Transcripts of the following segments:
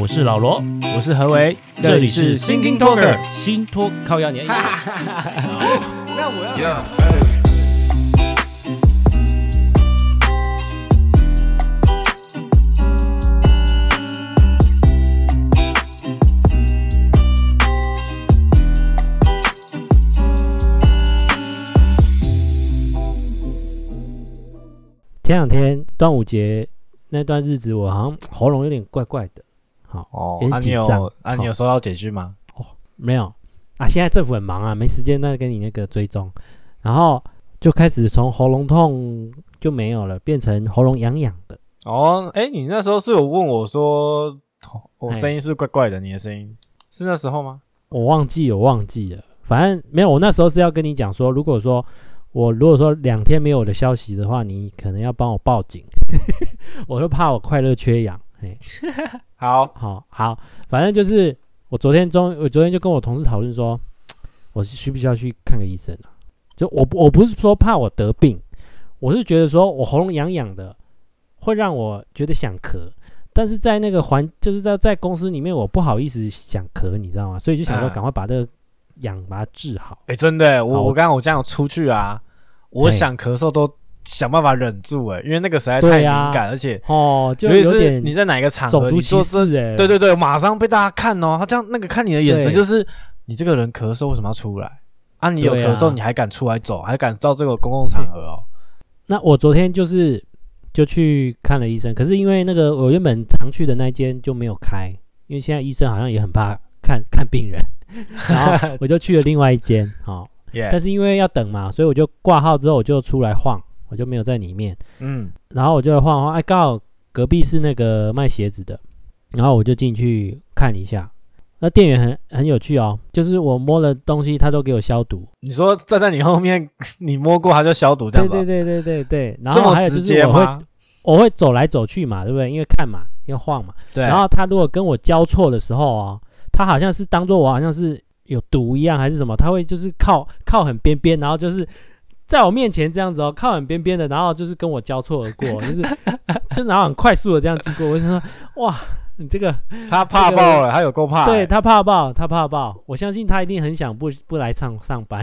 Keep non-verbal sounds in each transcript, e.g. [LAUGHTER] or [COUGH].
我是老罗，我是何为，这里是 Thinking Talker 新托靠压年。那我要。前两天端午节那段日子，我好像喉咙有点怪怪的。好哦，有点紧张。啊，你有收到简讯吗？哦，没有啊。现在政府很忙啊，没时间再跟你那个追踪，然后就开始从喉咙痛就没有了，变成喉咙痒痒的。哦，哎，你那时候是有问我说，我声音是怪怪的，你的声音是那时候吗？我忘记，我忘记了。反正没有，我那时候是要跟你讲说，如果说我如果说两天没有我的消息的话，你可能要帮我报警，[LAUGHS] 我就怕我快乐缺氧。嘿，[LAUGHS] 好好好，反正就是我昨天中，我昨天就跟我同事讨论说，我需不需要去看个医生啊？就我我不是说怕我得病，我是觉得说我喉咙痒痒的，会让我觉得想咳，但是在那个环，就是在在公司里面，我不好意思想咳，你知道吗？所以就想说赶快把这个痒把它治好。哎、欸，真的，我我刚刚我这样出去啊，我想咳嗽都。想办法忍住哎、欸，因为那个实在太敏感，啊、而且哦，就有点你在哪一个场合，你做事哎，对对对，马上被大家看哦。他这样那个看你的眼神就是，你这个人咳嗽为什么要出来啊？你有咳嗽你还敢出来走，还敢到这个公共场合哦？那我昨天就是就去看了医生，可是因为那个我原本常去的那间就没有开，因为现在医生好像也很怕看 [LAUGHS] 看病人，然后我就去了另外一间，好、[LAUGHS] 哦.但是因为要等嘛，所以我就挂号之后我就出来晃。我就没有在里面，嗯，然后我就晃晃，哎，刚好隔壁是那个卖鞋子的，然后我就进去看一下，那店员很很有趣哦，就是我摸的东西他都给我消毒。你说站在你后面，[LAUGHS] 你摸过他就消毒这样子？对对对对对对。然后还有就是我会我会走来走去嘛，对不对？因为看嘛，因为晃嘛。对。然后他如果跟我交错的时候哦，他好像是当做我好像是有毒一样还是什么，他会就是靠靠很边边，然后就是。在我面前这样子哦，靠很边边的，然后就是跟我交错而过，[LAUGHS] 就是就然后很快速的这样经过。我就说，哇，你这个他怕爆了，这个、他有够怕、欸，对他怕爆，他怕爆。我相信他一定很想不不来上上班。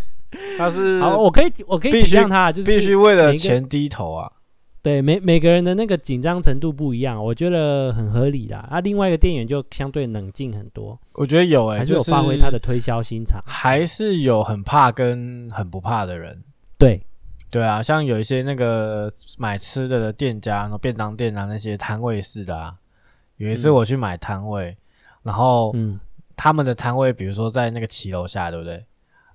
[LAUGHS] 他是好，我可以我可以体谅他，就是必须为了钱低头啊。对，每每个人的那个紧张程度不一样，我觉得很合理啦。啊，另外一个店员就相对冷静很多。我觉得有哎、欸，还是有发挥他的推销心肠，还是有很怕跟很不怕的人。对，对啊，像有一些那个买吃的的店家，然后便当店啊那些摊位式的啊。有一次我去买摊位，嗯、然后嗯，他们的摊位比如说在那个骑楼下，对不对？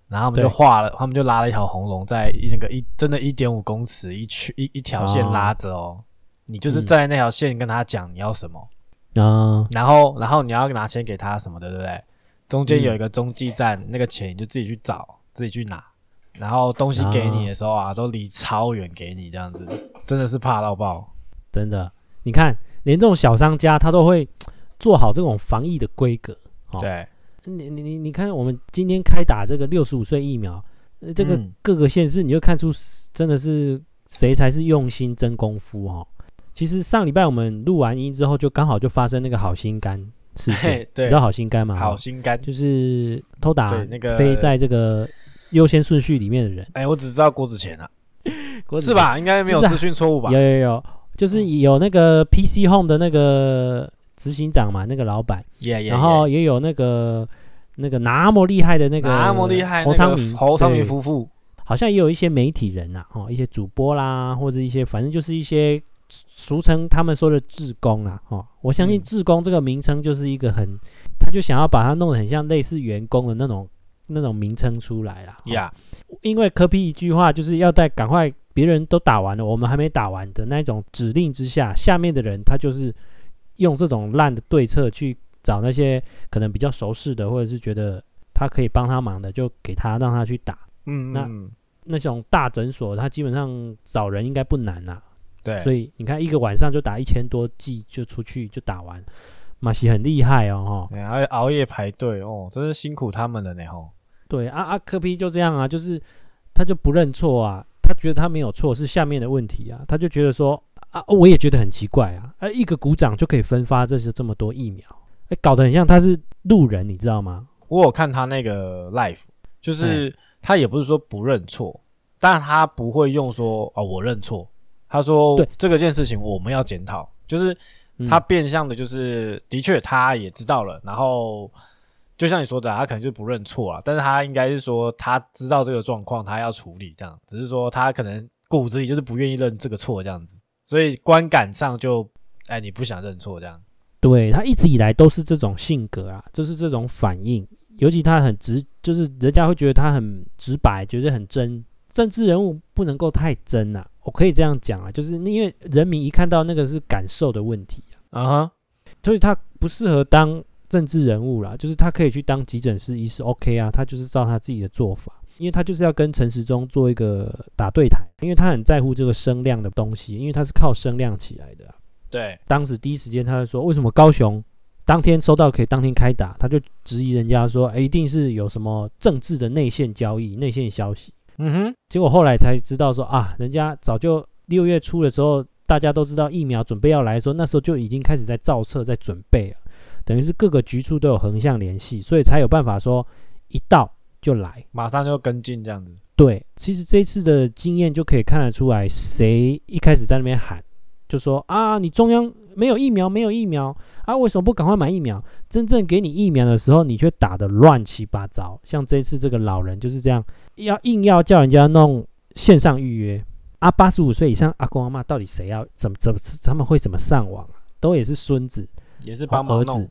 然后我们就画了，他们就拉了一条红龙，在一那个一真的一点五公尺一区一一条线拉着哦。你就是站在那条线跟他讲你要什么啊，然后然后你要拿钱给他什么的，对不对？中间有一个中继站，嗯、那个钱你就自己去找，自己去拿。然后东西给你的时候啊，啊都离超远给你这样子，真的是怕到爆，真的。你看，连这种小商家他都会做好这种防疫的规格。哦、对，你你你你看，我们今天开打这个六十五岁疫苗，这个各个县市你就看出真的是谁才是用心真功夫哦。其实上礼拜我们录完音之后，就刚好就发生那个好心肝事件，[LAUGHS] 对，你知道好心肝吗？好心肝就是偷打那个飞在这个。优先顺序里面的人，哎，我只知道郭子乾啊，[LAUGHS] 是吧？应该没有资讯错误吧？有有有，就是有那个 PC Home 的那个执行长嘛，那个老板，然后也有那个那个那么厉害的那个那么厉害侯昌明。侯昌明夫妇，好像也有一些媒体人呐，哦，一些主播啦，或者一些反正就是一些俗称他们说的志工啦，哦，我相信志工这个名称就是一个很，他就想要把它弄得很像类似员工的那种。那种名称出来了呀.因为科比一句话就是要在赶快别人都打完了，我们还没打完的那种指令之下，下面的人他就是用这种烂的对策去找那些可能比较熟识的，或者是觉得他可以帮他忙的，就给他让他去打。嗯，那那种大诊所他基本上找人应该不难呐。对，所以你看一个晚上就打一千多剂就出去就打完，马西很厉害哦，哈，还熬夜排队哦，真是辛苦他们了呢，吼。对啊啊，科比就这样啊，就是他就不认错啊，他觉得他没有错，是下面的问题啊，他就觉得说啊，我也觉得很奇怪啊，啊，一个鼓掌就可以分发这些这么多疫苗，哎，搞得很像他是路人，你知道吗？我有看他那个 live，就是他也不是说不认错，嗯、但他不会用说哦我认错，他说对这个件事情我们要检讨，就是他变相的，就是、嗯、的确他也知道了，然后。就像你说的，他可能就不认错啊，但是他应该是说他知道这个状况，他要处理这样，只是说他可能骨子里就是不愿意认这个错这样子，所以观感上就，哎，你不想认错这样。对，他一直以来都是这种性格啊，就是这种反应，尤其他很直，就是人家会觉得他很直白，觉得很真。政治人物不能够太真啊，我可以这样讲啊，就是因为人民一看到那个是感受的问题啊，所以他不适合当。政治人物啦，就是他可以去当急诊室医师，OK 啊，他就是照他自己的做法，因为他就是要跟陈时中做一个打对台，因为他很在乎这个声量的东西，因为他是靠声量起来的啊。对，当时第一时间他就说，为什么高雄当天收到可以当天开打，他就质疑人家说，哎，一定是有什么政治的内线交易、内线消息。嗯哼，结果后来才知道说啊，人家早就六月初的时候，大家都知道疫苗准备要来的时候，那时候就已经开始在造册、在准备了。等于是各个局处都有横向联系，所以才有办法说一到就来，马上就跟进这样子。对，其实这次的经验就可以看得出来，谁一开始在那边喊，就说啊，你中央没有疫苗，没有疫苗啊，为什么不赶快买疫苗？真正给你疫苗的时候，你却打得乱七八糟。像这次这个老人就是这样，要硬要叫人家弄线上预约啊，八十五岁以上阿公阿妈到底谁要怎么怎么他们会怎么上网？都也是孙子。也是帮儿子，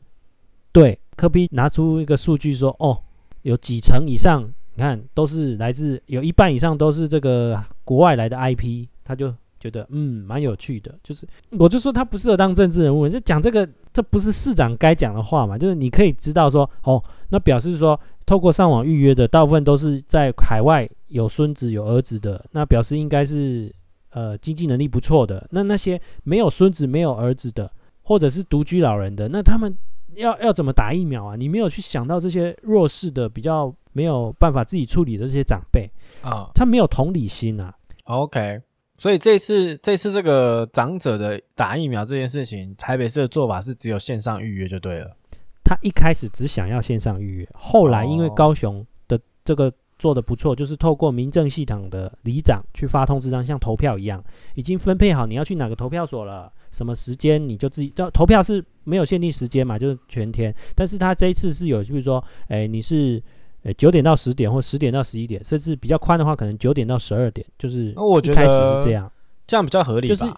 对，柯 P 拿出一个数据说，哦，有几成以上，你看都是来自，有一半以上都是这个国外来的 IP，他就觉得嗯蛮有趣的，就是我就说他不适合当政治人物，就讲这个，这不是市长该讲的话嘛，就是你可以知道说，哦，那表示说透过上网预约的大部分都是在海外有孙子有儿子的，那表示应该是呃经济能力不错的，那那些没有孙子没有儿子的。或者是独居老人的，那他们要要怎么打疫苗啊？你没有去想到这些弱势的、比较没有办法自己处理的这些长辈啊，他没有同理心啊。OK，所以这次这次这个长者的打疫苗这件事情，台北市的做法是只有线上预约就对了。他一开始只想要线上预约，后来因为高雄的这个做的不错，就是透过民政系统的里长去发通知单，像投票一样，已经分配好你要去哪个投票所了。什么时间你就自己投，投票是没有限定时间嘛，就是全天。但是他这一次是有，比如说，哎，你是呃九点到十点，或十点到十一点，甚至比较宽的话，可能九点到十二点，就是我觉得开始是这样，这样比较合理吧。就是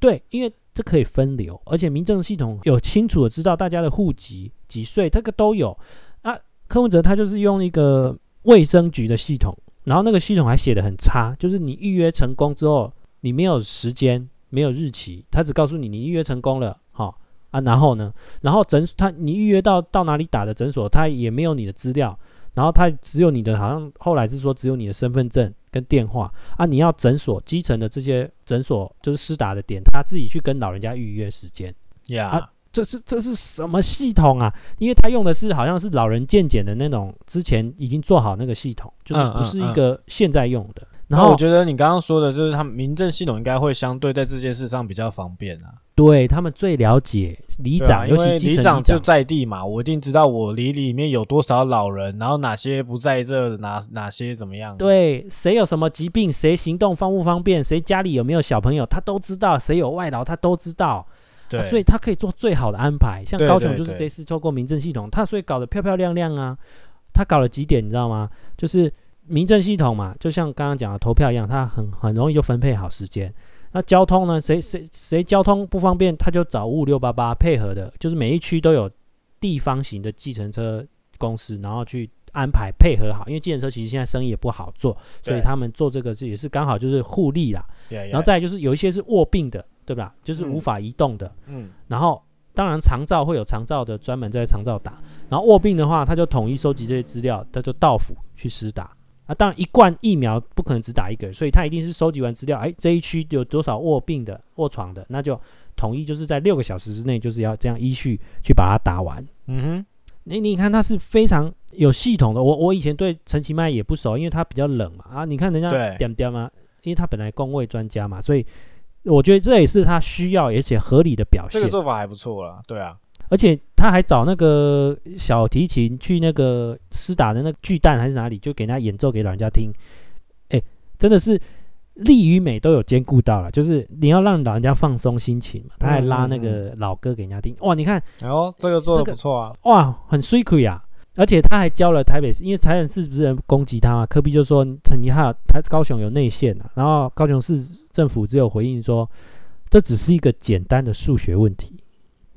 对，因为这可以分流，而且民政系统有清楚的知道大家的户籍几岁，这个都有。啊，柯文哲他就是用一个卫生局的系统，然后那个系统还写的很差，就是你预约成功之后，你没有时间。没有日期，他只告诉你你预约成功了，啊，然后呢，然后诊他你预约到到哪里打的诊所，他也没有你的资料，然后他只有你的，好像后来是说只有你的身份证跟电话啊，你要诊所基层的这些诊所就是施打的点，他自己去跟老人家预约时间呀 Yeah. 啊，这是这是什么系统啊？因为他用的是好像是老人健检的那种，之前已经做好那个系统，就是不是一个现在用的。嗯嗯嗯然后我觉得你刚刚说的就是他们民政系统应该会相对在这件事上比较方便啊。对，他们最了解里长，尤其里长就在地嘛，我一定知道我里里面有多少老人，然后哪些不在这，哪哪些怎么样。对，谁有什么疾病，谁行动方不方便，谁家里有没有小朋友，他都知道。谁有外劳，他都知道。对，啊，所以他可以做最好的安排。像高雄就是这次透过民政系统，他所以搞得漂漂亮亮啊。他搞了几点，你知道吗？就是。民政系统嘛，就像刚刚讲的投票一样，它很很容易就分配好时间。那交通呢？谁谁谁交通不方便，他就找五五六八八配合的，就是每一区都有地方型的计程车公司，然后去安排配合好。因为计程车其实现在生意也不好做，所以他们做这个是也是刚好就是互利啦。对然后再来就是有一些是卧病的，对吧？就是无法移动的。嗯。然后当然长照会有长照的专门在长照打，然后卧病的话，他就统一收集这些资料，他就到府去施打。啊，当然一罐疫苗不可能只打一个人，所以他一定是收集完资料，哎，这一区有多少卧病的、卧床的，那就统一就是在六个小时之内，就是要这样依序去把它打完。嗯哼，你你看他是非常有系统的。我我以前对陈其迈也不熟，因为他比较冷嘛。啊，你看人家点点嘛，因为他本来工位专家嘛，所以我觉得这也是他需要而且合理的表现。这个做法还不错啦，对啊。而且他还找那个小提琴去那个施打的那个巨蛋还是哪里，就给人家演奏给老人家听。哎，真的是力与美都有兼顾到了，就是你要让老人家放松心情嘛。他还拉那个老歌给人家听，哇，你看，哦，这个做的不错啊，哇，很水气啊。而且他还教了台北市，因为台北市不是人攻击他嘛，科比就说很遗憾他高雄有内线啊，然后高雄市政府只有回应说，这只是一个简单的数学问题。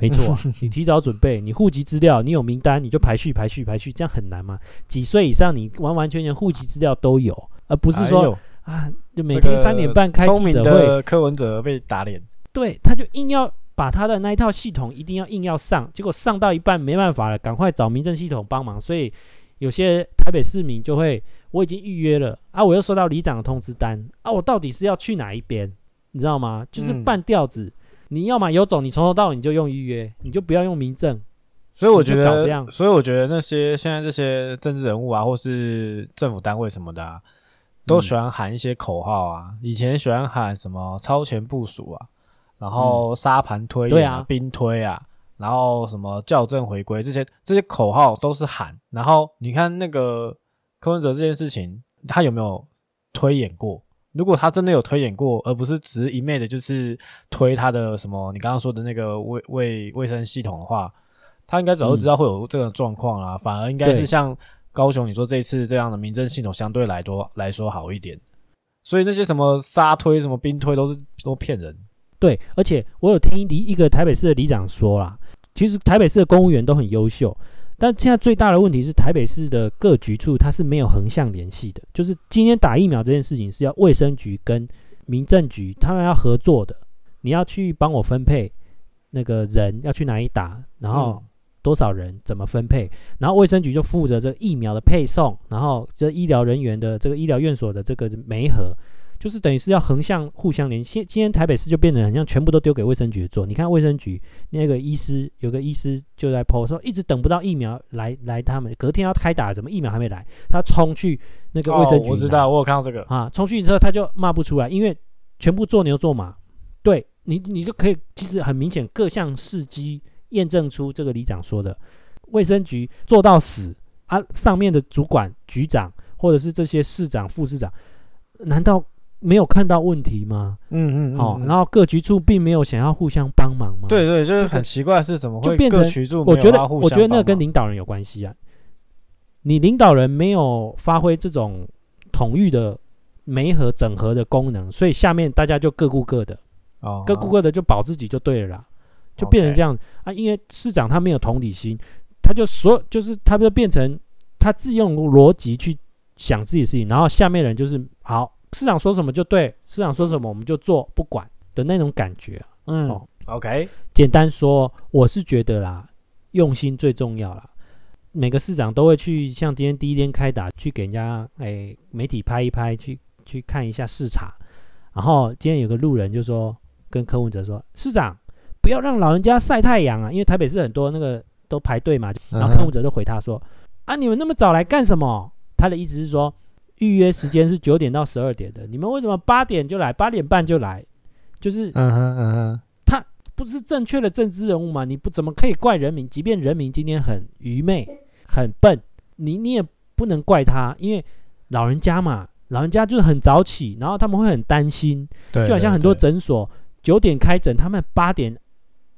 没错啊，[LAUGHS] 你提早准备，你户籍资料，你有名单，你就排序排序排序，这样很难吗？几岁以上，你完完全全户籍资料都有，而不是说啊，就每天三点半开记者会，柯文哲被打脸，对，他就硬要把他的那一套系统一定要硬要上，结果上到一半没办法了，赶快找民政系统帮忙，所以有些台北市民就会，我已经预约了啊，我又收到里长的通知单啊，我到底是要去哪一边？你知道吗？就是半吊子。嗯你要么有种，你从头到尾你就用预约，你就不要用民政。所以我觉得，所以我觉得那些现在这些政治人物啊，或是政府单位什么的啊，都喜欢喊一些口号啊。嗯、以前喜欢喊什么超前部署啊，然后沙盘推演啊，兵、嗯、推啊，然后什么校正回归这些这些口号都是喊。然后你看那个柯文哲这件事情，他有没有推演过？如果他真的有推演过，而不是只是一昧的，就是推他的什么你刚刚说的那个卫卫卫生系统的话，他应该早就知道会有这个状况啦。反而应该是像高雄你说这一次这样的民政系统相对来多来说好一点。所以那些什么沙推、什么兵推都是都骗人。对，而且我有听一一个台北市的里长说啦，其实台北市的公务员都很优秀。但现在最大的问题是，台北市的各局处它是没有横向联系的。就是今天打疫苗这件事情是要卫生局跟民政局他们要合作的。你要去帮我分配那个人要去哪里打，然后多少人怎么分配，然后卫生局就负责这疫苗的配送，然后这医疗人员的这个医疗院所的这个媒合。就是等于是要横向互相联系，今天台北市就变得很像全部都丢给卫生局做。你看卫生局那个医师，有个医师就在 po 说，一直等不到疫苗来来，他们隔天要开打，怎么疫苗还没来？他冲去那个卫生局，哦，我知道，我有看到这个啊，冲去之后他就骂不出来，因为全部做牛做马。对你，你就可以其实很明显各项事迹验证出这个里长说的，卫生局做到死啊，上面的主管局长或者是这些市长副市长，难道？没有看到问题吗？嗯嗯，好、嗯哦，然后各局处并没有想要互相帮忙吗？对对，就是很奇怪是怎么会就变成我觉得我觉得那个跟领导人有关系啊。你领导人没有发挥这种统御的媒合整合的功能，所以下面大家就各顾各的，哦，各顾各的就保自己就对了啦，就变成这样、啊。因为市长他没有同理心，他就所就是他就变成他自用逻辑去想自己的事情，然后下面人就是好。市长说什么就对，市长说什么我们就做，不管的那种感觉。嗯，哦，OK，简单说，我是觉得啦，用心最重要啦。每个市长都会去，像今天第一天开打，去给人家哎媒体拍一拍，去去看一下视察。然后今天有个路人就说，跟柯文哲说，市长不要让老人家晒太阳啊，因为台北市很多那个都排队嘛。然后柯文哲就回他说，啊，你们那么早来干什么？他的意思是说。预约时间是九点到十二点的，你们为什么八点就来，八点半就来？就是，嗯哼嗯哼，他不是正确的政治人物吗？你不怎么可以怪人民？即便人民今天很愚昧、很笨，你你也不能怪他，因为老人家嘛，老人家就是很早起，然后他们会很担心，就好像很多诊所九点开诊，他们八点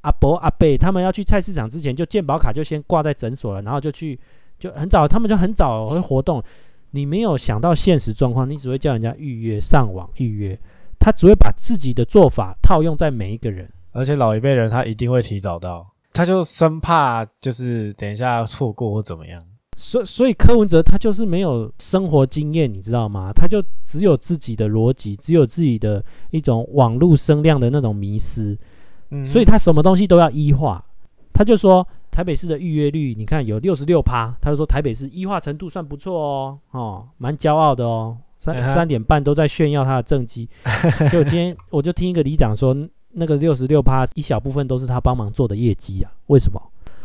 阿伯阿伯他们要去菜市场之前，就健保卡就先挂在诊所了，然后就去就很早，他们就很早会活动。你没有想到现实状况，你只会叫人家预约上网预约，他只会把自己的做法套用在每一个人。而且老一辈人他一定会提早到，他就生怕就是等一下错过或怎么样。所所以柯文哲他就是没有生活经验，你知道吗？他就只有自己的逻辑，只有自己的一种网络声量的那种迷失，嗯，所以他什么东西都要医化。他就说。台北市的预约率，你看有六十六趴，他就说台北市医化程度算不错哦，哦，蛮骄傲的哦，三三点半都在炫耀他的政绩。[LAUGHS] 就今天我就听一个里长说，那个六十六趴一小部分都是他帮忙做的业绩啊。为什么？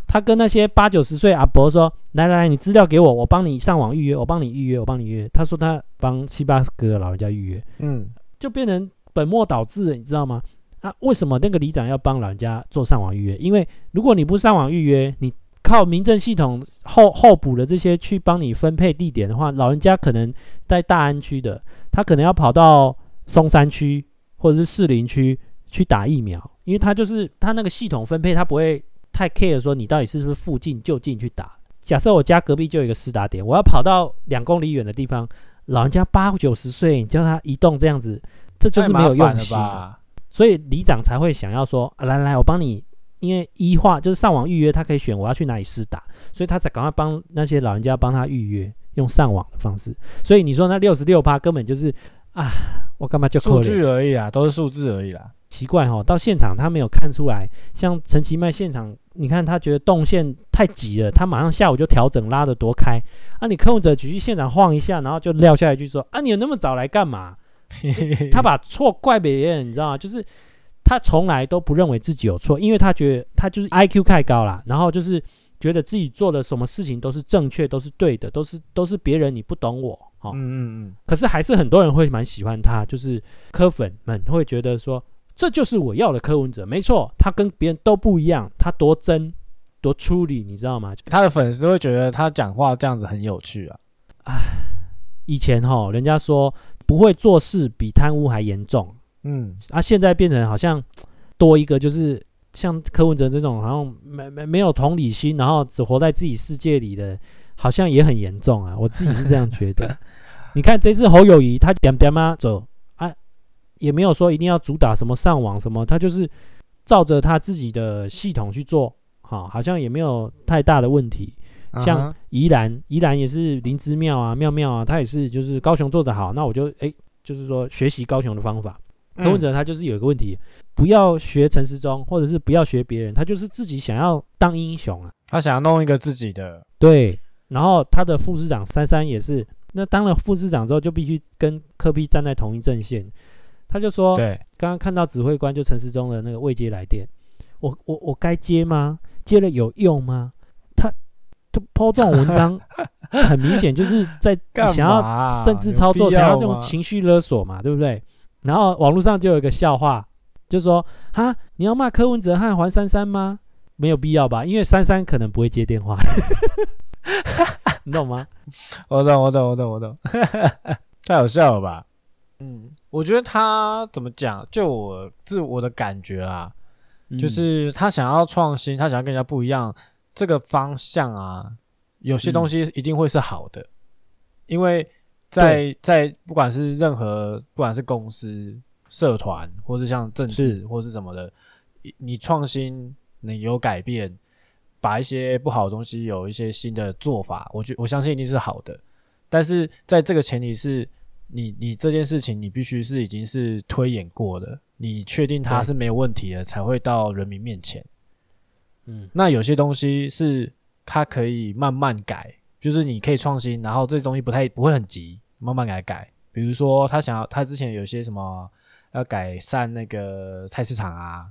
他跟那些八九十岁阿伯说，来来来，你资料给我，我帮你上网预约，我帮你预约，我帮你预约。他说他帮七八十个老人家预约，嗯，就变成本末倒置了，你知道吗？啊，为什么那个里长要帮老人家做上网预约？因为如果你不上网预约，你靠民政系统后后补的这些去帮你分配地点的话，老人家可能在大安区的，他可能要跑到松山区或者是士林区去打疫苗，因为他就是他那个系统分配，他不会太 care 说你到底是不是附近就近去打。假设我家隔壁就有一个施打点，我要跑到两公里远的地方，老人家八九十岁，你叫他移动这样子，这就是没有用心吧。所以里长才会想要说，啊、来来，我帮你，因为医化就是上网预约，他可以选我要去哪里施打，所以他才赶快帮那些老人家帮他预约，用上网的方式。所以你说那六十六趴根本就是啊，我干嘛就数据而已啊，都是数字而已啦。奇怪哈、哦，到现场他没有看出来，像陈其迈现场，你看他觉得动线太挤了，他马上下午就调整拉得多开。啊，你柯文哲举去现场晃一下，然后就撂下一句说，啊，你有那么早来干嘛？他把错怪别人，你知道吗？就是他从来都不认为自己有错，因为他觉得他就是 IQ 太高了，然后就是觉得自己做的什么事情都是正确，都是对的，都是都是别人你不懂我，哦、嗯嗯嗯。可是还是很多人会蛮喜欢他，就是科粉们会觉得说，这就是我要的柯文哲，没错，他跟别人都不一样，他多真多出理，你知道吗？他的粉丝会觉得他讲话这样子很有趣啊。唉，以前哈、哦，人家说。不会做事比贪污还严重，嗯，啊，现在变成好像多一个，就是像柯文哲这种，好像没没没有同理心，然后只活在自己世界里的，好像也很严重啊。我自己是这样觉得。[LAUGHS] 你看这次侯友谊他点点嘛走啊，也没有说一定要主打什么上网什么，他就是照着他自己的系统去做，好，好像也没有太大的问题。像宜兰，宜兰也是林姿妙啊，妙妙啊，他也是就是高雄做得好，那我就哎、欸，就是说学习高雄的方法。柯文哲他就是有一个问题，不要学陈时中，或者是不要学别人，他就是自己想要当英雄啊，他想要弄一个自己的。对，然后他的副市长珊珊也是，那当了副市长之后就必须跟柯比站在同一阵线。他就说，对，刚刚看到指挥官就陈时中的那个未接来电，我我我该接吗？接了有用吗？他抛这种文章，[LAUGHS] 很明显就是在想要政治操作，想要这种情绪勒索嘛，对不对？然后网络上就有一个笑话，就说：“哈，你要骂柯文哲和黄珊珊吗？没有必要吧，因为珊珊可能不会接电话。[LAUGHS] ”你懂吗？我懂，我懂，我懂，我懂。[LAUGHS] 太好笑了吧？嗯，我觉得他怎么讲，就我自我的感觉啊，就是他想要创新，他想要跟人家不一样。这个方向啊，有些东西一定会是好的，嗯、因为在在不管是任何，不管是公司、社团，或是像政治，或是什么的，你创新，你有改变，把一些不好的东西有一些新的做法，我觉我相信一定是好的。但是在这个前提是你你这件事情你必须是已经是推演过的，你确定它是没有问题的，才会到人民面前。嗯，那有些东西是它可以慢慢改，就是你可以创新，然后这东西不太不会很急，慢慢改改。比如说他想要，他之前有些什么要改善那个菜市场啊，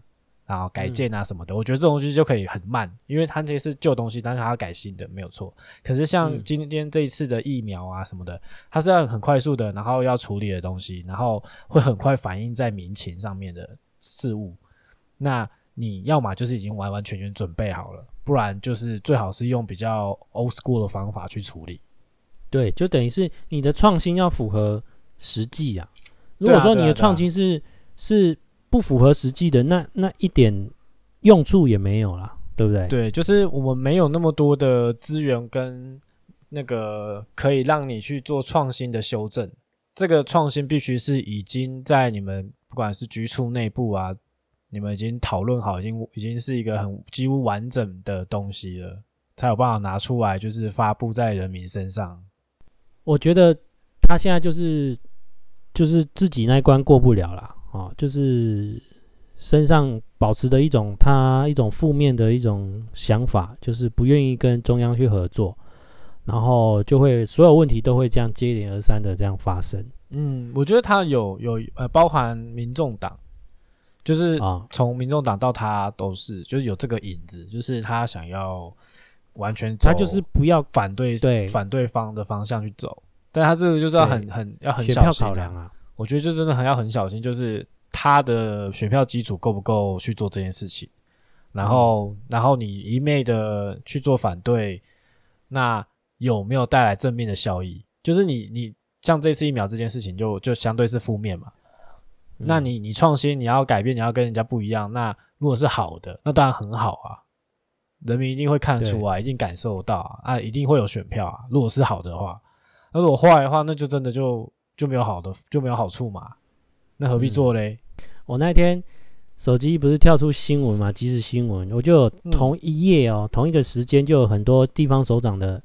然后改建啊什么的，嗯、我觉得这种东西就可以很慢，因为它这些是旧东西，但是它要改新的没有错。可是像今天这一次的疫苗啊什么的，它是要很快速的，然后要处理的东西，然后会很快反映在民情上面的事物，那。你要么就是已经完完全全准备好了，不然就是最好是用比较 old school 的方法去处理。对，就等于是你的创新要符合实际呀。如果说你的创新是是不符合实际的，那那一点用处也没有了，对不对？对，就是我们没有那么多的资源跟那个可以让你去做创新的修正。这个创新必须是已经在你们不管是局处内部啊。你们已经讨论好，已经已经是一个很几乎完整的东西了，才有办法拿出来，就是发布在人民身上。我觉得他现在就是就是自己那一关过不了了啊，就是身上保持的一种他一种负面的一种想法，就是不愿意跟中央去合作，然后就会所有问题都会这样接连而三的这样发生。嗯，我觉得他有有呃，包含民众党。就是从民众党到他都是，就是有这个影子，就是他想要完全，他就是不要反对对。反对方的方向去走，但他这个就是要很很要很小心考量啊，我觉得就真的很要很小心，就是他的选票基础够不够去做这件事情，然后、嗯、然后你一昧的去做反对，那有没有带来正面的效益？就是你你像这次疫苗这件事情就，就就相对是负面嘛。嗯、那你你创新，你要改变，你要跟人家不一样。那如果是好的，那当然很好啊，人民一定会看得出啊，一定感受到啊，啊，一定会有选票啊。如果是好的话，那如果坏的话，那就真的就就没有好的，就没有好处嘛。那何必做嘞？嗯、我那天手机不是跳出新闻嘛，即时新闻，我就有同一页哦，嗯、同一个时间就有很多地方首长的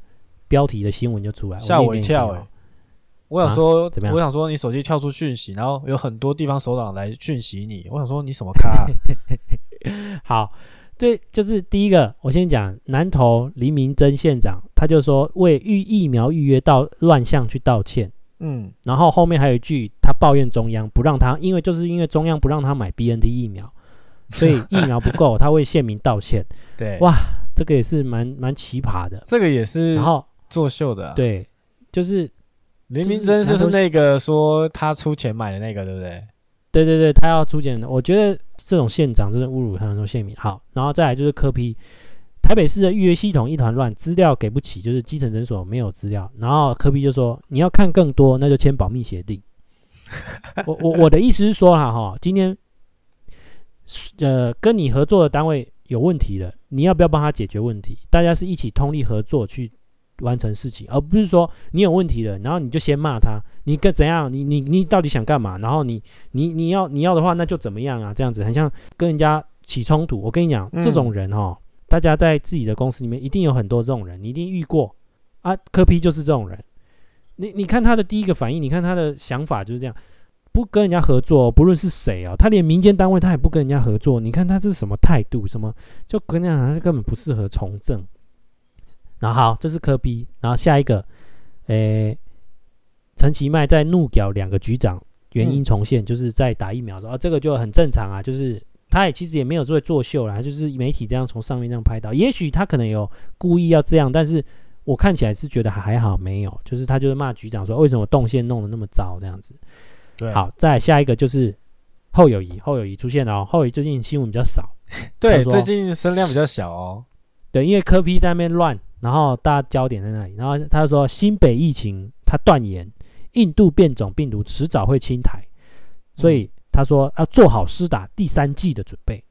标题的新闻就出来，吓我一跳哎、欸。我想说，啊、怎么样？我想说，你手机跳出讯息，然后有很多地方首长来讯息你。我想说，你什么咖？[LAUGHS] 好，这就是第一个。我先讲南投黎明真县长，他就说为预疫苗预约到乱象去道歉。嗯，然后后面还有一句，他抱怨中央不让他，因为就是因为中央不让他买 BNT 疫苗，所以疫苗不够，[LAUGHS] 他为县民道歉。对，哇，这个也是蛮蛮奇葩的。这个也是，然后作秀的、啊。对，就是。林明真就是那个说他出钱买的那个，对不对？对对对，他要出钱的。我觉得这种县长真的侮辱很多县民。好，然后再来就是柯批台北市的预约系统一团乱，资料给不起，就是基层诊所没有资料。然后科批就说你要看更多，那就签保密协定。[LAUGHS] 我我我的意思是说哈哈，今天呃跟你合作的单位有问题了，你要不要帮他解决问题？大家是一起通力合作去。完成事情，而不是说你有问题了，然后你就先骂他，你该怎样？你你你到底想干嘛？然后你你你要你要的话，那就怎么样啊？这样子很像跟人家起冲突。我跟你讲，嗯、这种人哦，大家在自己的公司里面一定有很多这种人，你一定遇过啊。柯批就是这种人。你你看他的第一个反应，你看他的想法就是这样，不跟人家合作，不论是谁啊，他连民间单位他也不跟人家合作。你看他是什么态度？什么就跟人家讲，他根本不适合从政。然后好，这是柯比然后下一个，诶，陈其迈在怒屌两个局长，原因重现，就是在打疫苗的时候，嗯、这个就很正常啊，就是他也其实也没有做作秀啦，就是媒体这样从上面这样拍到，也许他可能有故意要这样，但是我看起来是觉得还好，没有，就是他就是骂局长说为什么动线弄得那么糟这样子。对，好，再下一个就是后友谊，后友谊出现了哦，后友谊最近新闻比较少，[LAUGHS] 对，最近声量比较小哦，对，因为柯 P 在那边乱。然后大家焦点在那里，然后他说新北疫情，他断言印度变种病毒迟早会侵台，所以他说要做好施打第三季的准备。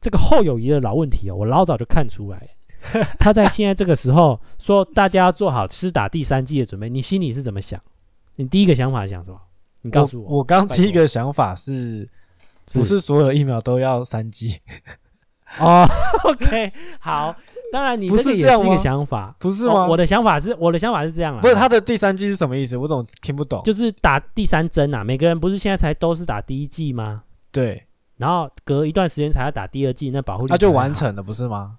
这个后友谊的老问题哦，我老早就看出来，[LAUGHS] 他在现在这个时候说大家要做好施打第三季的准备，你心里是怎么想？你第一个想法是想什么？你告诉我。我，我刚第一个想法是，不是所有疫苗都要三剂？[LAUGHS] 哦，OK，好。当然，你这个也是一个想法，不是吗？我的想法是，我的想法是这样啊。不是他的第三季是什么意思？我总听不懂。就是打第三针啊，每个人不是现在才都是打第一剂吗？对。然后隔一段时间才要打第二剂，那保护力那就完成了，不是吗？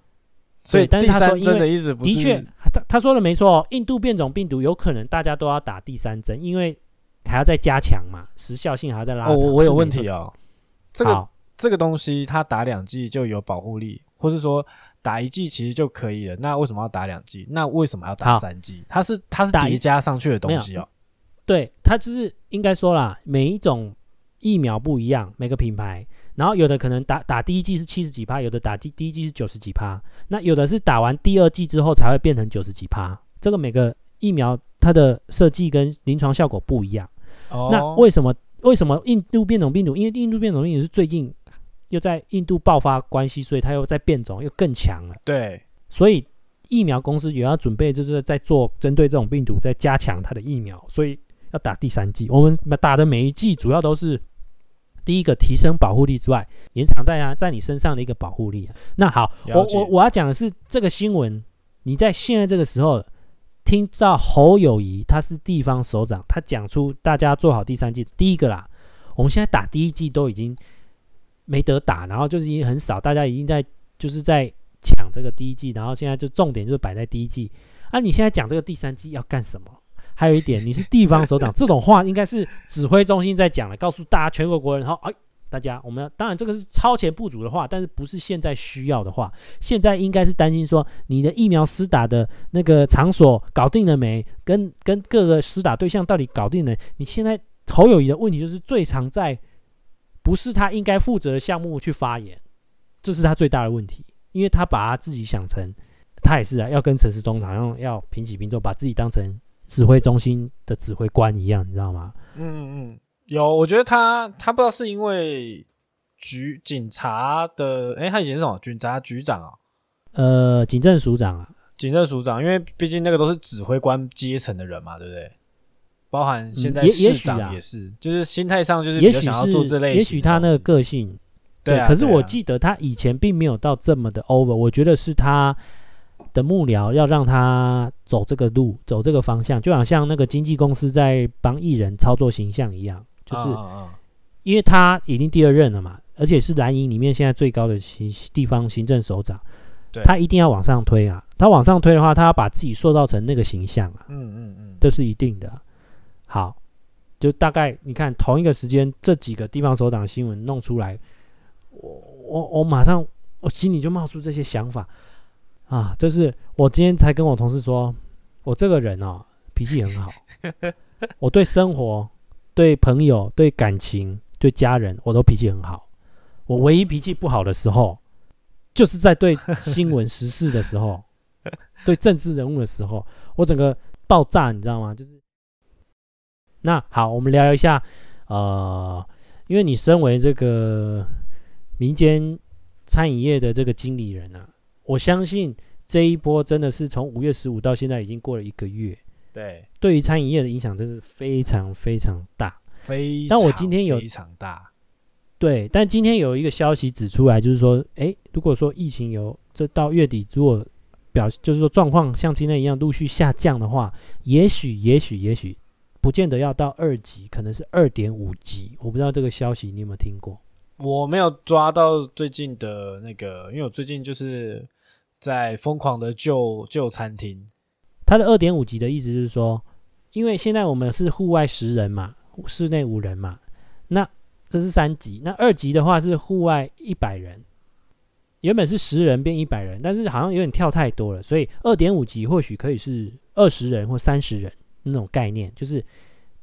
所以，但是他说，因为的确，他他说的没错，印度变种病毒有可能大家都要打第三针，因为还要再加强嘛，时效性还要再拉长。哦，我有问题哦。这个这个东西，它打两剂就有保护力，或是说？打一剂其实就可以了，那为什么要打两剂？那为什么要打三剂？它是它是叠加上去的东西哦。对，它就是应该说啦，每一种疫苗不一样，每个品牌，然后有的可能打打第一剂是七十几趴，有的打第第一剂是九十几趴，那有的是打完第二剂之后才会变成九十几趴。这个每个疫苗它的设计跟临床效果不一样。哦。那为什么为什么印度变种病毒？因为印度变种病毒是最近。又在印度爆发关系，所以它又在变种，又更强了。对，所以疫苗公司也要准备，就是在做针对这种病毒，在加强它的疫苗，所以要打第三剂。我们打的每一剂主要都是第一个提升保护力之外，延长在啊在你身上的一个保护力。那好，我我我要讲的是这个新闻，你在现在这个时候听到侯友谊他是地方首长，他讲出大家做好第三季，第一个啦，我们现在打第一季都已经。没得打，然后就是已经很少，大家已经在就是在抢这个第一季，然后现在就重点就是摆在第一季。啊，你现在讲这个第三季要干什么？还有一点，你是地方首长，这种话应该是指挥中心在讲的，告诉大家全国国人，然后哎，大家我们要当然这个是超前部署的话，但是不是现在需要的话，现在应该是担心说你的疫苗施打的那个场所搞定了没？跟跟各个施打对象到底搞定了？你现在。侯友谊的问题就是最常在不是他应该负责的项目去发言，这是他最大的问题，因为他把他自己想成他也是啊，要跟陈时中好像要平起平坐，把自己当成指挥中心的指挥官一样，你知道吗？嗯嗯嗯，有，我觉得他他不知道是因为局警察的，哎，他以前是什么警察局长啊？呃，警政署长啊，警政署长，因为毕竟那个都是指挥官阶层的人嘛，对不对？包含现在市长也是，嗯、也也就是心态上就是也许想要做这类型，也许他那个个性，对，对啊。可是我记得他以前并没有到这么的 over，我觉得是他的幕僚要让他走这个路，走这个方向，就好像那个经纪公司在帮艺人操作形象一样，就是因为他已经第二任了嘛，而且是蓝营里面现在最高的行地方行政首长，他一定要往上推啊。他往上推的话，他要把自己塑造成那个形象啊，嗯嗯嗯，这是一定的。好，就大概你看同一个时间这几个地方首长新闻弄出来，我我我马上我心里就冒出这些想法啊，就是我今天才跟我同事说，我这个人哦脾气很好，[LAUGHS] 我对生活、对朋友、对感情、对家人我都脾气很好，我唯一脾气不好的时候，就是在对新闻时事的时候，[LAUGHS] 对政治人物的时候，我整个爆炸，你知道吗？就是。那好，我们聊一下，呃，因为你身为这个民间餐饮业的这个经理人啊，我相信这一波真的是从五月十五到现在已经过了一个月，对，对于餐饮业的影响真是非常非常大，非常，但我今天有非常大，对，但今天有一个消息指出来，就是说，诶，如果说疫情有这到月底，如果表就是说状况像今天一样陆续下降的话，也许，也许，也许。不见得要到二级，可能是二点五级。我不知道这个消息你有没有听过？我没有抓到最近的那个，因为我最近就是在疯狂的救救餐厅。它的二点五级的意思是说，因为现在我们是户外十人嘛，室内五人嘛，那这是三级。那二级的话是户外一百人，原本是十人变一百人，但是好像有点跳太多了，所以二点五级或许可以是二十人或三十人。那种概念就是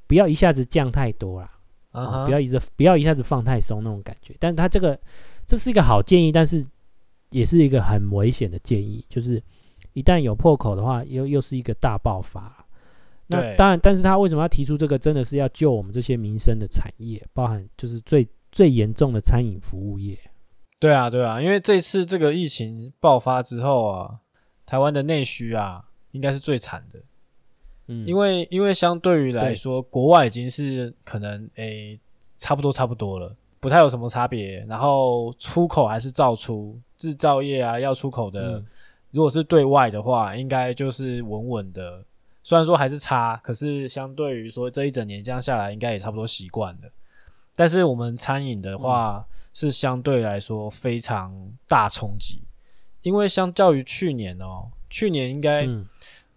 不要一下子降太多啦，uh huh. 哦，不要一直不要一下子放太松那种感觉。但是他这个这是一个好建议，但是也是一个很危险的建议，就是一旦有破口的话，又又是一个大爆发。那当然，但是他为什么要提出这个？真的是要救我们这些民生的产业，包含就是最最严重的餐饮服务业。对啊，对啊，因为这次这个疫情爆发之后啊，台湾的内需啊，应该是最惨的。嗯，因为因为相对于来说，国外已经是可能诶、欸、差不多差不多了，不太有什么差别。然后出口还是照出，制造业啊要出口的，嗯、如果是对外的话，应该就是稳稳的。虽然说还是差，可是相对于说这一整年这样下来，应该也差不多习惯了。但是我们餐饮的话，嗯、是相对来说非常大冲击，因为相较于去年哦，去年应该。嗯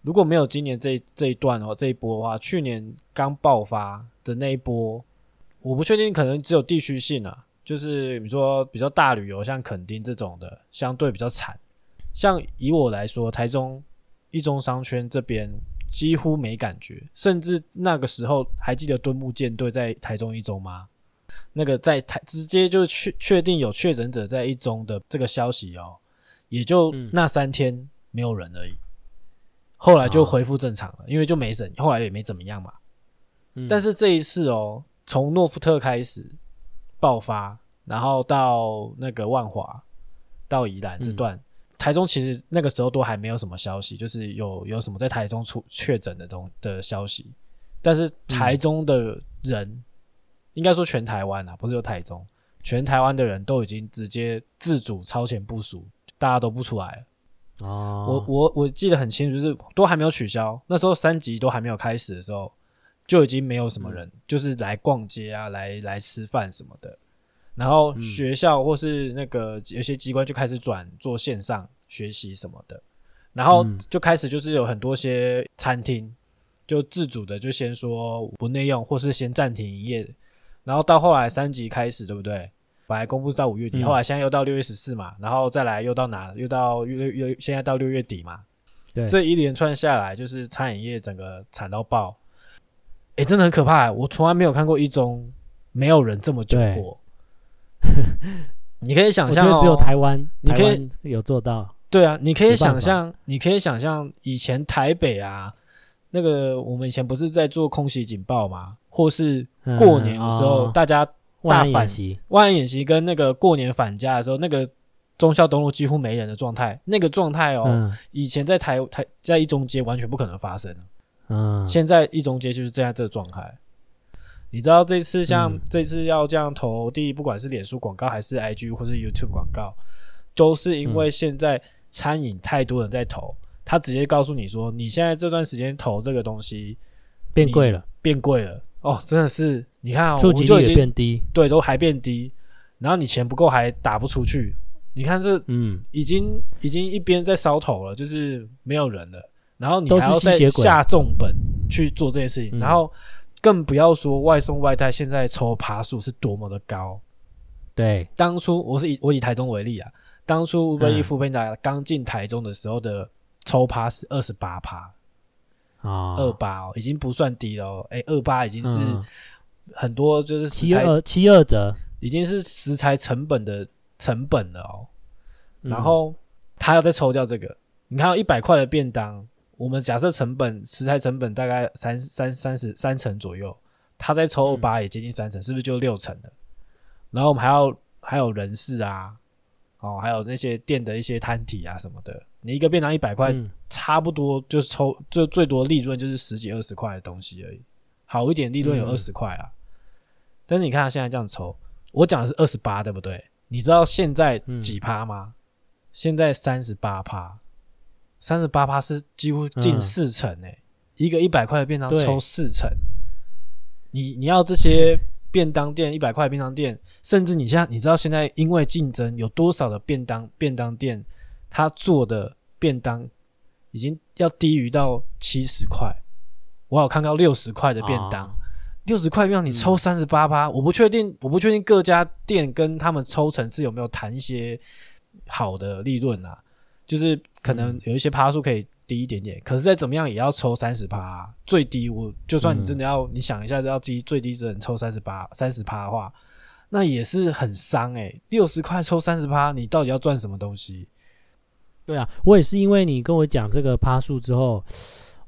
如果没有今年这这一段哦，这一波的话，去年刚爆发的那一波，我不确定，可能只有地区性啊，就是你说比较大旅游，像垦丁这种的，相对比较惨。像以我来说，台中一中商圈这边几乎没感觉，甚至那个时候还记得敦木舰队在台中一中吗？那个在台直接就确确定有确诊者在一中的这个消息哦，也就那三天没有人而已。后来就恢复正常了，因为就没怎，后来也没怎么样嘛。但是这一次哦，从诺福特开始爆发，然后到那个万华到宜兰这段，台中其实那个时候都还没有什么消息，就是有有什么在台中出确诊的东的消息。但是台中的人，应该说全台湾啊，不是说台中，全台湾的人都已经直接自主超前部署，大家都不出来了。哦，我我我记得很清楚，就是都还没有取消，那时候三级都还没有开始的时候，就已经没有什么人，嗯、就是来逛街啊，来来吃饭什么的。然后学校或是那个有些机关就开始转做线上学习什么的，然后就开始就是有很多些餐厅就自主的就先说不内用，或是先暂停营业，然后到后来三级开始，对不对？本来公布是到五月底，嗯、后来现在又到六月十四嘛，然后再来又到哪？又到月月现在到六月底嘛。对，这一连串下来，就是餐饮业整个惨到爆。哎，真的很可怕。我从来没有看过一中没有人这么久过。[LAUGHS] 你可以想象，只有台湾，你可以有做到。对啊，你可以想象，你可以想象以前台北啊，那个我们以前不是在做空袭警报吗？或是过年的时候，大家大反习、万安演习跟那个过年返家的时候，那个忠孝东路几乎没人的状态，那个状态哦，以前在台台在一中街完全不可能发生。嗯，现在一中街就是这样这个状态。你知道这次像、嗯、这次要这样投递，不管是脸书广告还是 IG 或是 YouTube 广告，都是因为现在餐饮太多人在投，他直接告诉你说，你现在这段时间投这个东西变贵了，变贵了。哦，真的是，你看哦，触及率也变低，对，都还变低，然后你钱不够还打不出去，你看这，嗯，已经已经一边在烧头了，就是没有人了，然后你还要再下重本去做这些事情，然后。更不要说外送外带，现在抽趴数是多么的高。对，当初我是以我以台中为例啊，当初 Uber Eats foodpanda 刚进台中的时候的抽趴是二十八趴啊，二八哦，已经不算低了哦。哎，二八已经是很多，就是七二七二折，已经是食材成本的成本了哦。然后他要再抽掉这个，你看一百块的便当。我们假设成本食材成本大概三三三十三成左右，他再抽二八也接近三成，嗯、是不是就六成了？然后我们还要还有人事啊，哦，还有那些店的一些摊体啊什么的。你一个便当一百块，嗯、差不多就是抽就最多利润就是十几二十块的东西而已。好一点利润有二十块啊，嗯、但是你看他现在这样抽，我讲的是二十八，对不对？你知道现在几趴吗？嗯、现在三十八趴。三十八趴是几乎近四成诶、一个一百块的便当抽四成，你你要这些便当店一百块的便当店，甚至你现在你知道现在因为竞争有多少的便当便当店，他做的便当已经要低于到七十块，我有看到六十块的便当，六十块让你抽三十八趴，嗯、我不确定我不确定各家店跟他们抽成是有没有谈一些好的利润啊。就是可能有一些趴数可以低一点点，嗯、可是再怎么样也要抽三十趴，最低我就算你真的要，嗯、你想一下要低最低只能抽三十八三十趴的话，那也是很伤诶、欸。六十块抽三十趴，你到底要赚什么东西？对啊，我也是因为你跟我讲这个趴数之后，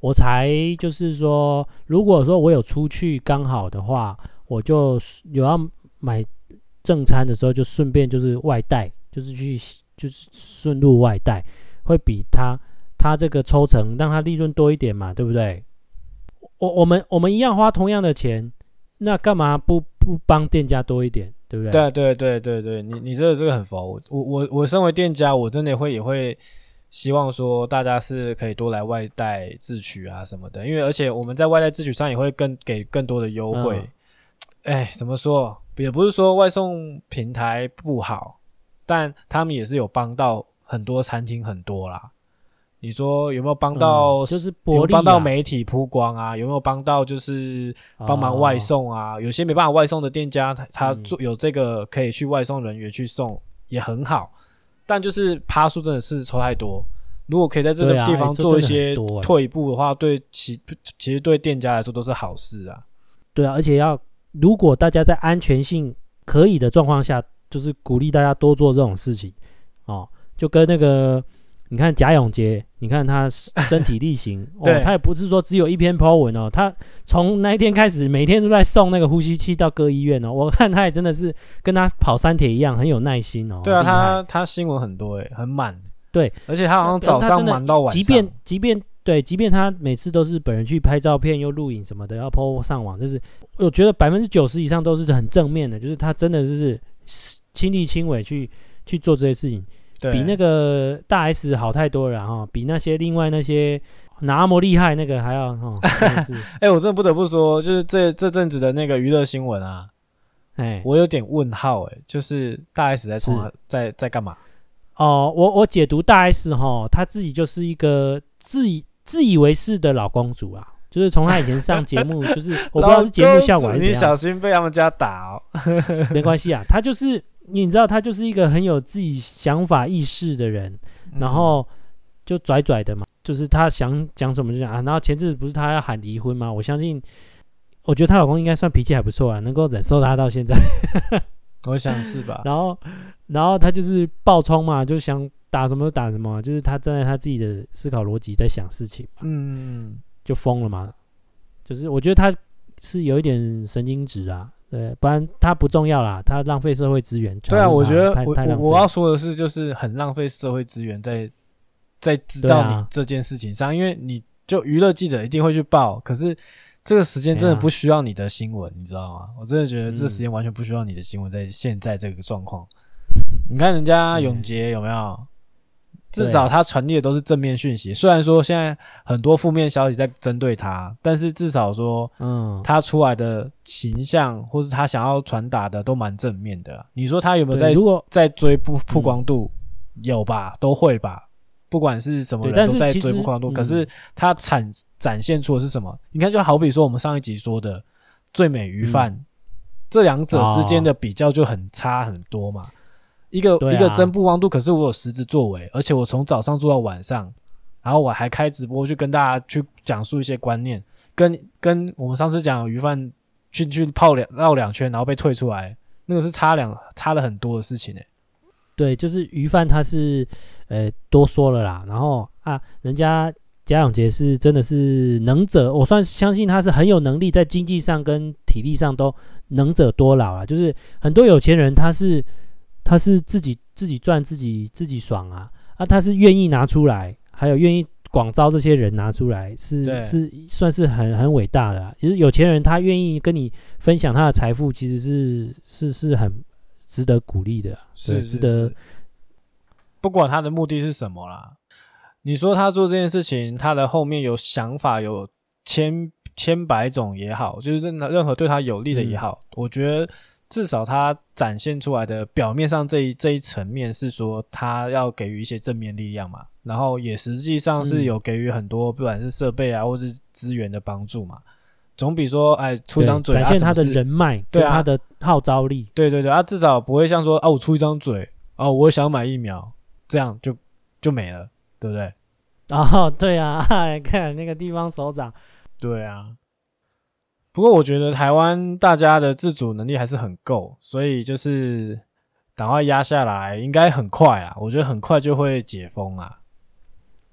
我才就是说，如果说我有出去刚好的话，我就有要买正餐的时候，就顺便就是外带，就是去。就是顺路外带，会比他他这个抽成让他利润多一点嘛，对不对？我我们我们一样花同样的钱，那干嘛不不帮店家多一点，对不对？对对对对对，你你这个这个很佛。我我我身为店家，我真的会也会希望说大家是可以多来外带自取啊什么的，因为而且我们在外带自取上也会更给更多的优惠。哎、嗯，怎么说？也不是说外送平台不好。但他们也是有帮到很多餐厅很多啦，你说有没有帮到？就是帮到媒体曝光啊？有没有帮到就是帮忙外送啊？有些没办法外送的店家，他他做有这个可以去外送人员去送也很好，但就是趴数真的是抽太多。如果可以在这个地方做一些退一步的话，对其其实对店家来说都是好事啊。对啊，而且要如果大家在安全性可以的状况下。就是鼓励大家多做这种事情，哦，就跟那个你看贾永杰，你看他身体力行，[LAUGHS] 哦，他也不是说只有一篇 po 文哦，他从那一天开始，每天都在送那个呼吸器到各医院哦，我看他也真的是跟他跑三铁一样，很有耐心哦。对啊，他他新闻很多诶，很满。对，而且他好像早上忙到晚上，即便即便对，即便他每次都是本人去拍照片又录影什么的，要 po 上网，就是我觉得百分之九十以上都是很正面的，就是他真的就是。亲力亲为去去做这些事情，对比那个大 S 好太多了哈，比那些另外那些那么厉害那个还要哈。[LAUGHS] 哎、欸，我真的不得不说，就是这这阵子的那个娱乐新闻啊，哎嘿，我有点问号哎、欸，就是大 S 在从是在在干嘛？哦，我我解读大 S 哈，她自己就是一个自以自以为是的老公主啊。就是从他以前上节目，就是我不知道是节目效果还是怎样，你小心被他们家打哦。没关系啊，他就是你知道，他就是一个很有自己想法意识的人，然后就拽拽的嘛，就是他想讲什么就讲啊。然后前阵子不是他要喊离婚吗？我相信我觉得她老公应该算脾气还不错啊，能够忍受她到现在。[LAUGHS] 我想是吧。然后，然后他就是爆冲嘛，就想打什么就打什么，就是他站在他自己的思考逻辑在想事情嘛。嗯，就疯了嘛。就是我觉得他是有一点神经质啊，对，不然它不重要啦，它浪费社会资源。对啊，我觉得我我要说的是，就是很浪费社会资源在在知道你这件事情上，啊、因为你就娱乐记者一定会去报，可是。这个时间真的不需要你的新闻，啊、你知道吗？我真的觉得这时间完全不需要你的新闻，在现在这个状况，嗯、你看人家永杰有没有？嗯、至少他传递的都是正面讯息。虽然说现在很多负面消息在针对他，但是至少说，嗯，他出来的形象或是他想要传达的都蛮正面的。你说他有没有在？如果在追曝曝光度，嗯、有吧？都会吧。不管是什么人都在追曝光度，可是他展展现出的是什么？你看，就好比说我们上一集说的最美鱼贩，这两者之间的比较就很差很多嘛。一个一个真不汪度，可是我有实质作为，而且我从早上做到晚上，然后我还开直播去跟大家去讲述一些观念，跟跟我们上次讲鱼贩去去泡两绕两圈，然后被退出来，那个是差两差了很多的事情诶。对，就是鱼贩他是，呃，多说了啦。然后啊，人家贾永杰是真的是能者，我算相信他是很有能力，在经济上跟体力上都能者多劳啊。就是很多有钱人他是他是自己自己赚自己自己爽啊，啊，他是愿意拿出来，还有愿意广招这些人拿出来，是是算是很很伟大的啦。其实有钱人他愿意跟你分享他的财富，其实是是是很。值得鼓励的，是值得。不管他的目的是什么啦，你说他做这件事情，他的后面有想法，有千千百种也好，就是任任何对他有利的也好，嗯、我觉得至少他展现出来的表面上这一这一层面是说他要给予一些正面力量嘛，然后也实际上是有给予很多不管是设备啊或是资源的帮助嘛。总比说，哎，出张嘴、啊、展现他的人脉，对他的号召力，对对对，他至少不会像说，啊，我出一张嘴，哦，我想买疫苗，这样就就没了，对不对？哦，对啊，[LAUGHS] 看那个地方首长，对啊。不过我觉得台湾大家的自主能力还是很够，所以就是赶快压下来，应该很快啊，我觉得很快就会解封啊。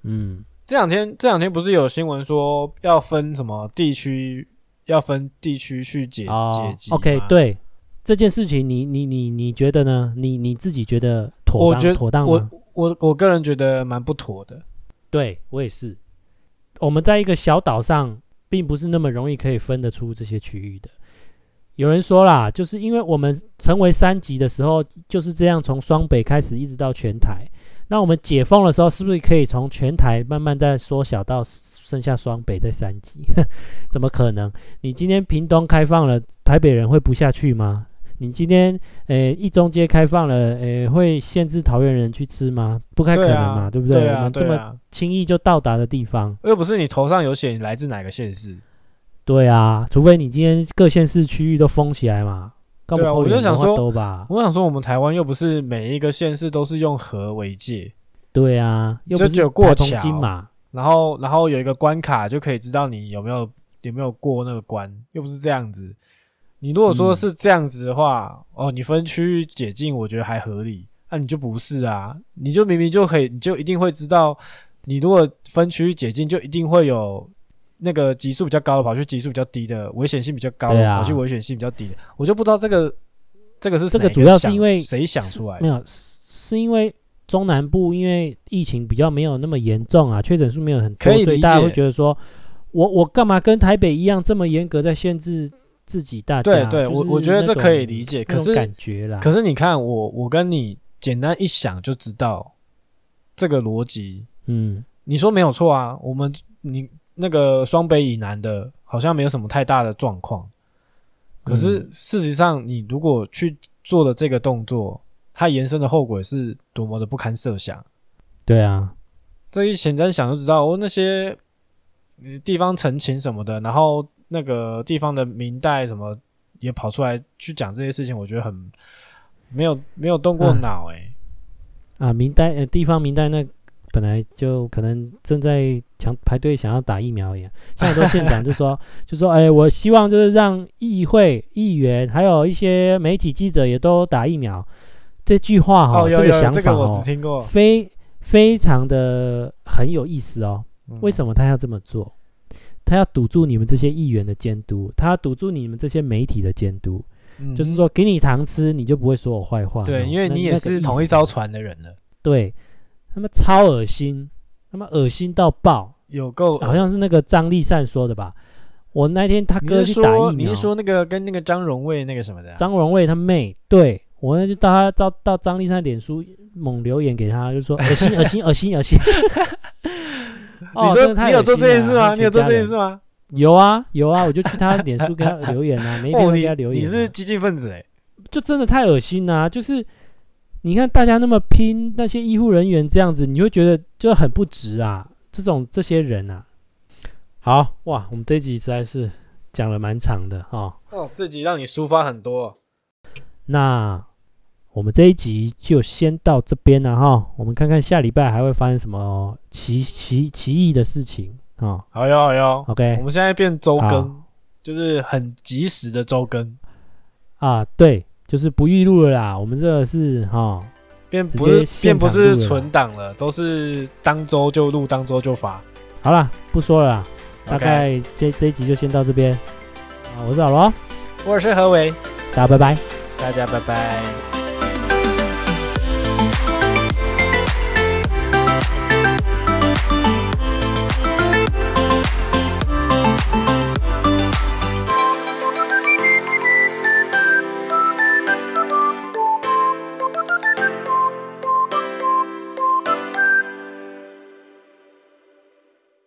嗯，这两天这两天不是有新闻说要分什么地区？要分地区去解、oh, 解禁。OK，对这件事情你，你你你你觉得呢？你你自己觉得妥当？妥当吗？我我我个人觉得蛮不妥的。对我也是。我们在一个小岛上，并不是那么容易可以分得出这些区域的。有人说啦，就是因为我们成为三级的时候，就是这样从双北开始，一直到全台。那我们解封的时候，是不是可以从全台慢慢再缩小到？剩下双北在三级，[LAUGHS] 怎么可能？你今天屏东开放了，台北人会不下去吗？你今天诶一中街开放了，诶会限制桃园人去吃吗？不太可能嘛，对，不对？对啊、我们这么轻易就到达的地方，又不是你头上有写你来自哪个县市。对啊，除非你今天各县市区域都封起来嘛。对啊，我就想说，我想说，我们台湾又不是每一个县市都是用河为界。对啊，又不是有过桥嘛。然后，然后有一个关卡就可以知道你有没有有没有过那个关，又不是这样子。你如果说是这样子的话，嗯、哦，你分区域解禁，我觉得还合理。那、啊、你就不是啊，你就明明就可以，你就一定会知道，你如果分区域解禁，就一定会有那个级数比较高的跑去级数比较低的，危险性比较高的跑去危险性比较低的。我就不知道这个这个是这个主要是因为谁想出来的？没有，是因为。中南部因为疫情比较没有那么严重啊，确诊数没有很多，所以大家会觉得说，我我干嘛跟台北一样这么严格在限制自己大家？对对，我我觉得这可以理解，可是感觉啦。可是你看我我跟你简单一想就知道这个逻辑，嗯，你说没有错啊。我们你那个双北以南的，好像没有什么太大的状况，可是事实上你如果去做的这个动作。它延伸的后果是多么的不堪设想。对啊，这一简单想就知道，哦，那些地方澄清什么的，然后那个地方的明代什么也跑出来去讲这些事情，我觉得很没有没有动过脑诶、欸。啊，明代呃地方明代那本来就可能正在想排队想要打疫苗一样，像很多县长就说，[LAUGHS] 就说，哎，我希望就是让议会议员还有一些媒体记者也都打疫苗。这句话哈，这个想法哦，非非常的很有意思哦。为什么他要这么做？他要堵住你们这些议员的监督，他要堵住你们这些媒体的监督。嗯、就是说，给你糖吃，你就不会说我坏话。对，因为你也是同一艘船的人了。对，他们超恶心，他们恶心到爆，有够，好像是那个张立善说的吧？我那天他哥去打疫苗，你是说那个跟那个张荣卫那个什么的、啊？张荣卫他妹，对我那就到他到到张立善脸书猛留言给他，就说恶心恶心恶心恶心。[LAUGHS] 哦，你说你有做这件事吗？你有做这件事吗？有啊有啊，我就去他脸书给他留言啊，[LAUGHS] 每篇给他留言、啊哦你。你是激进分子哎、欸，就真的太恶心啦、啊！就是你看大家那么拼，那些医护人员这样子，你会觉得就很不值啊！这种这些人啊，好哇，我们这一集实在是讲了蛮长的哦。哦，这集让你抒发很多。那我们这一集就先到这边了哈，我们看看下礼拜还会发生什么奇奇奇异的事情。啊，好哟好哟，OK，我们现在变周更，就是很及时的周更啊，对，就是不预录了啦。我们这个是哈、哦，变不是变不是存档了，都是当周就录，当周就发。好了，不说了啦，okay. 大概这这一集就先到这边。啊，我是老罗，我是何伟，大家拜拜，大家拜拜。